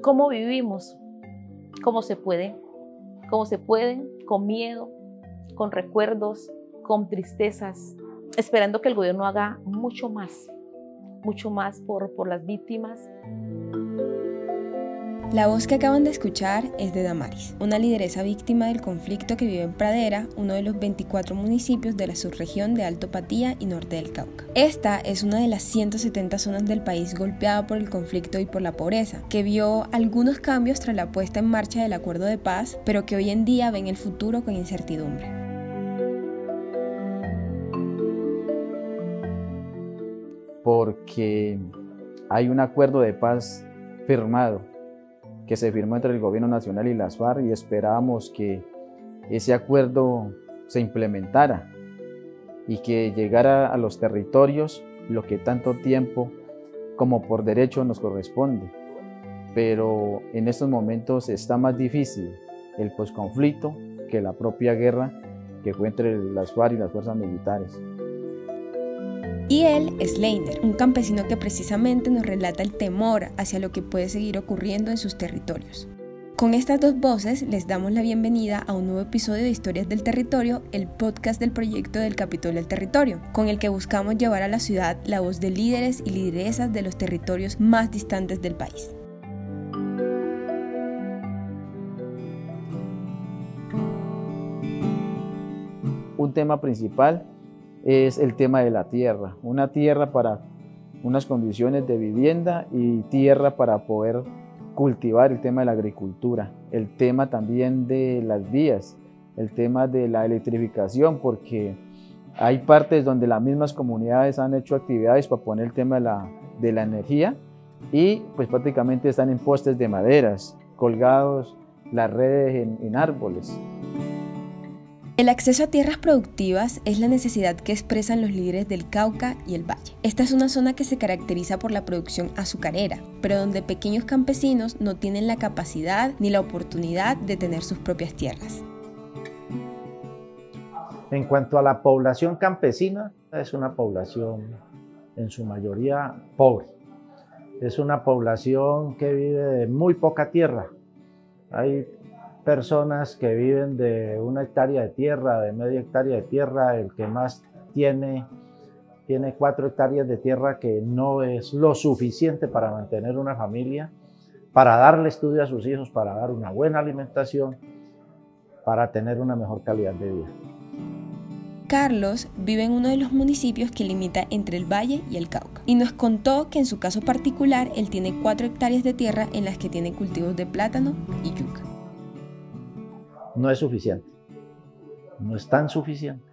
¿Cómo vivimos? ¿Cómo se puede? ¿Cómo se puede? Con miedo, con recuerdos, con tristezas, esperando que el gobierno haga mucho más, mucho más por, por las víctimas. La voz que acaban de escuchar es de Damaris, una lideresa víctima del conflicto que vive en Pradera, uno de los 24 municipios de la subregión de Alto Patía y Norte del Cauca. Esta es una de las 170 zonas del país golpeada por el conflicto y por la pobreza, que vio algunos cambios tras la puesta en marcha del acuerdo de paz, pero que hoy en día ven el futuro con incertidumbre. Porque hay un acuerdo de paz firmado que se firmó entre el gobierno nacional y las FARC y esperábamos que ese acuerdo se implementara y que llegara a los territorios lo que tanto tiempo como por derecho nos corresponde. Pero en estos momentos está más difícil el posconflicto que la propia guerra que fue entre las FARC y las fuerzas militares. Y él es Leiner, un campesino que precisamente nos relata el temor hacia lo que puede seguir ocurriendo en sus territorios. Con estas dos voces les damos la bienvenida a un nuevo episodio de Historias del Territorio, el podcast del proyecto del Capítulo del Territorio, con el que buscamos llevar a la ciudad la voz de líderes y lideresas de los territorios más distantes del país. Un tema principal es el tema de la tierra. Una tierra para unas condiciones de vivienda y tierra para poder cultivar el tema de la agricultura, el tema también de las vías, el tema de la electrificación, porque hay partes donde las mismas comunidades han hecho actividades para poner el tema de la, de la energía y pues prácticamente están en postes de maderas, colgados las redes en, en árboles. El acceso a tierras productivas es la necesidad que expresan los líderes del Cauca y el Valle. Esta es una zona que se caracteriza por la producción azucarera, pero donde pequeños campesinos no tienen la capacidad ni la oportunidad de tener sus propias tierras. En cuanto a la población campesina, es una población en su mayoría pobre. Es una población que vive de muy poca tierra. Personas que viven de una hectárea de tierra, de media hectárea de tierra, el que más tiene tiene cuatro hectáreas de tierra que no es lo suficiente para mantener una familia, para darle estudio a sus hijos, para dar una buena alimentación, para tener una mejor calidad de vida. Carlos vive en uno de los municipios que limita entre el Valle y el Cauca y nos contó que en su caso particular él tiene cuatro hectáreas de tierra en las que tiene cultivos de plátano y yuca no es suficiente. No es tan suficiente.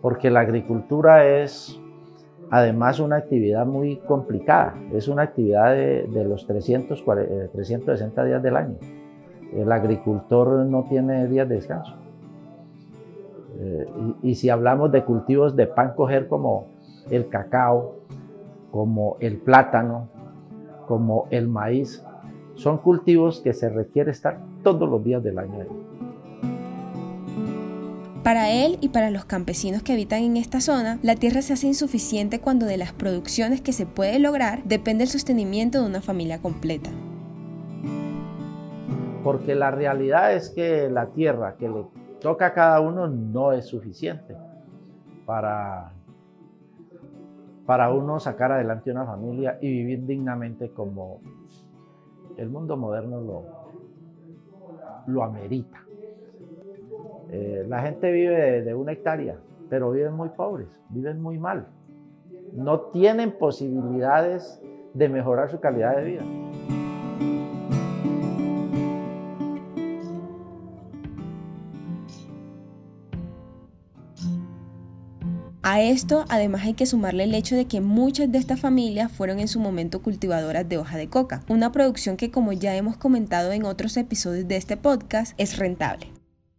Porque la agricultura es además una actividad muy complicada. Es una actividad de, los 360 eh, días del año. El agricultor no tiene días de descanso. Eh, y, y si hablamos de cultivos de pan coger como el cacao, como el plátano, como el maíz, son cultivos que se requiere estar todos los días del año. Para él y para los campesinos que habitan en esta zona, la tierra se hace insuficiente cuando de las producciones que se puede lograr depende el sostenimiento de una familia completa. Porque la realidad es que la tierra que le toca a cada uno no es suficiente para, para uno sacar adelante una familia y vivir dignamente como el mundo moderno lo, lo amerita. Eh, la gente vive de, una hectárea, pero viven muy pobres, viven muy mal. No tienen posibilidades de mejorar su calidad de vida. A esto además hay que sumarle el hecho de que muchas de estas familias fueron en su momento cultivadoras de hoja de coca, una producción que como ya hemos comentado en otros episodios de este podcast es rentable.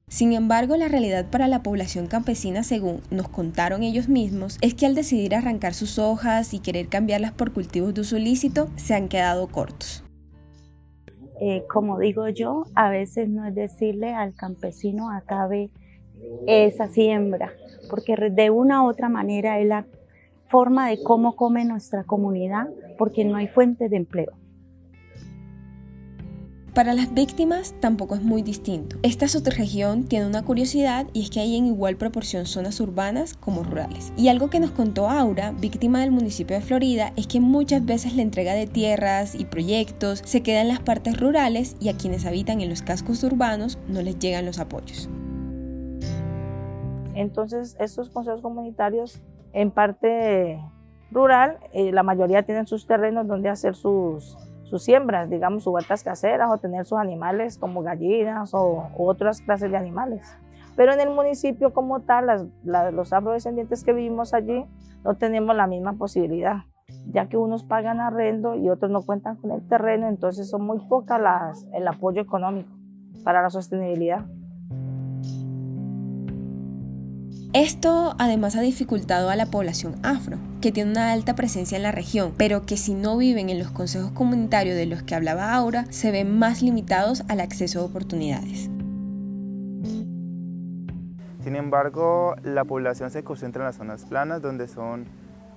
Sin embargo, la realidad para la población campesina, según nos contaron ellos mismos, es que al decidir arrancar sus hojas y querer cambiarlas por cultivos de uso ilícito, se han quedado cortos. Eh, como digo yo, a veces no es decirle al campesino acabe esa siembra, porque de una u otra manera es la forma de cómo come nuestra comunidad, porque no hay fuentes de empleo. Para las víctimas tampoco es muy distinto. Esta subregión tiene una curiosidad y es que hay en igual proporción zonas urbanas como rurales. Y algo que nos contó Aura, víctima del municipio de Florida, es que muchas veces la entrega de tierras y proyectos se queda en las partes rurales y a quienes habitan en los cascos urbanos no les llegan los apoyos. Entonces, estos consejos comunitarios en parte rural, eh, la mayoría tienen sus terrenos donde hacer sus, siembras, digamos, sus huertas caseras o tener sus animales como gallinas o, otras clases de animales. Pero en el municipio como tal, los afrodescendientes que vivimos allí, no tenemos la misma posibilidad, ya que unos pagan arrendo y otros no cuentan con el terreno, entonces son muy pocas las, el apoyo económico para la sostenibilidad. Esto además ha dificultado a la población afro, que tiene una alta presencia en la región, pero que si no viven en los consejos comunitarios de los que hablaba Aura, se ven más limitados al acceso a oportunidades. Sin embargo, la población se concentra en las zonas planas, donde son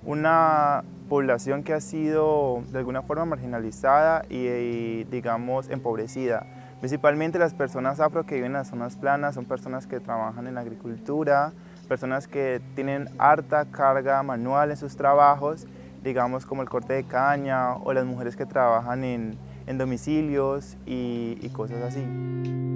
una población que ha sido de alguna forma marginalizada y, digamos, empobrecida. Principalmente las personas afro que viven en las zonas planas son personas que trabajan en la agricultura, personas que tienen harta carga manual en sus trabajos, digamos como el corte de caña o las mujeres que trabajan en, domicilios y, y cosas así.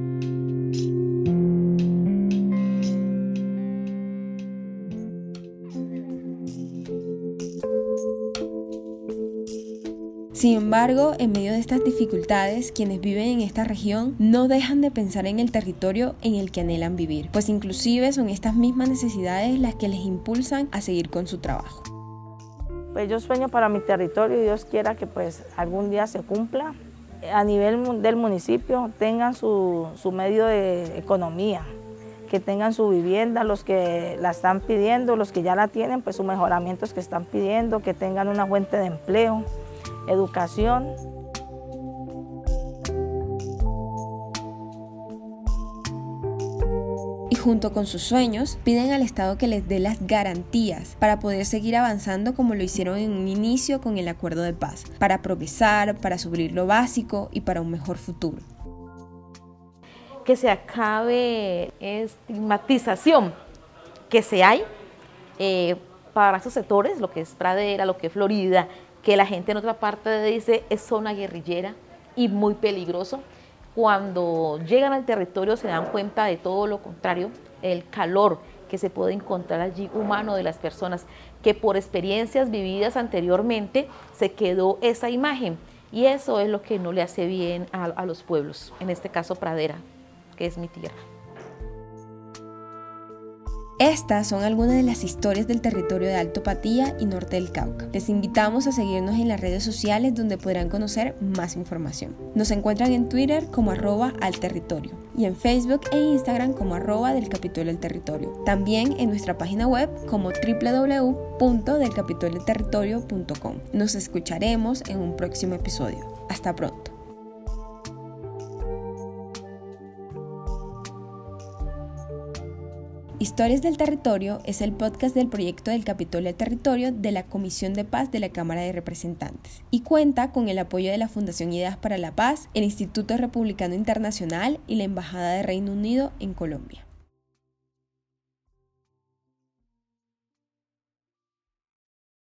Sin embargo, en medio de estas dificultades, quienes viven en esta región no dejan de pensar en el territorio en el que anhelan vivir, pues inclusive son estas mismas necesidades las que les impulsan a seguir con su trabajo. Pues yo sueño para mi territorio y Dios quiera que pues algún día se cumpla. A nivel del municipio tengan su, su medio de economía, que tengan su vivienda, los que la están pidiendo, los que ya la tienen, pues sus mejoramientos que están pidiendo, que tengan una fuente de empleo educación. Y junto con sus sueños, piden al Estado que les dé las garantías para poder seguir avanzando como lo hicieron en un inicio con el acuerdo de paz, para progresar, para subir lo básico y para un mejor futuro. Que se acabe estigmatización que se hay eh, para esos sectores, lo que es pradera, lo que es Florida, que la gente en otra parte dice es zona guerrillera y muy peligroso. Cuando llegan al territorio se dan cuenta de todo lo contrario, el calor que se puede encontrar allí humano de las personas, que por experiencias vividas anteriormente se quedó esa imagen. Y eso es lo que no le hace bien a, a los pueblos, en este caso Pradera, que es mi tierra. Estas son algunas de las historias del territorio de Alto Patía y Norte del Cauca. Les invitamos a seguirnos en las redes sociales donde podrán conocer más información. Nos encuentran en Twitter como arroba al territorio y en Facebook e Instagram como arroba del Capitolio del Territorio. También en nuestra página web como www.delcapitoliodelterritorio.com. Nos escucharemos en un próximo episodio. Hasta pronto. Historias del Territorio es el podcast del proyecto del Capitolio del Territorio de la Comisión de Paz de la Cámara de Representantes y cuenta con el apoyo de la Fundación Ideas para la Paz, el Instituto Republicano Internacional y la Embajada de Reino Unido en Colombia.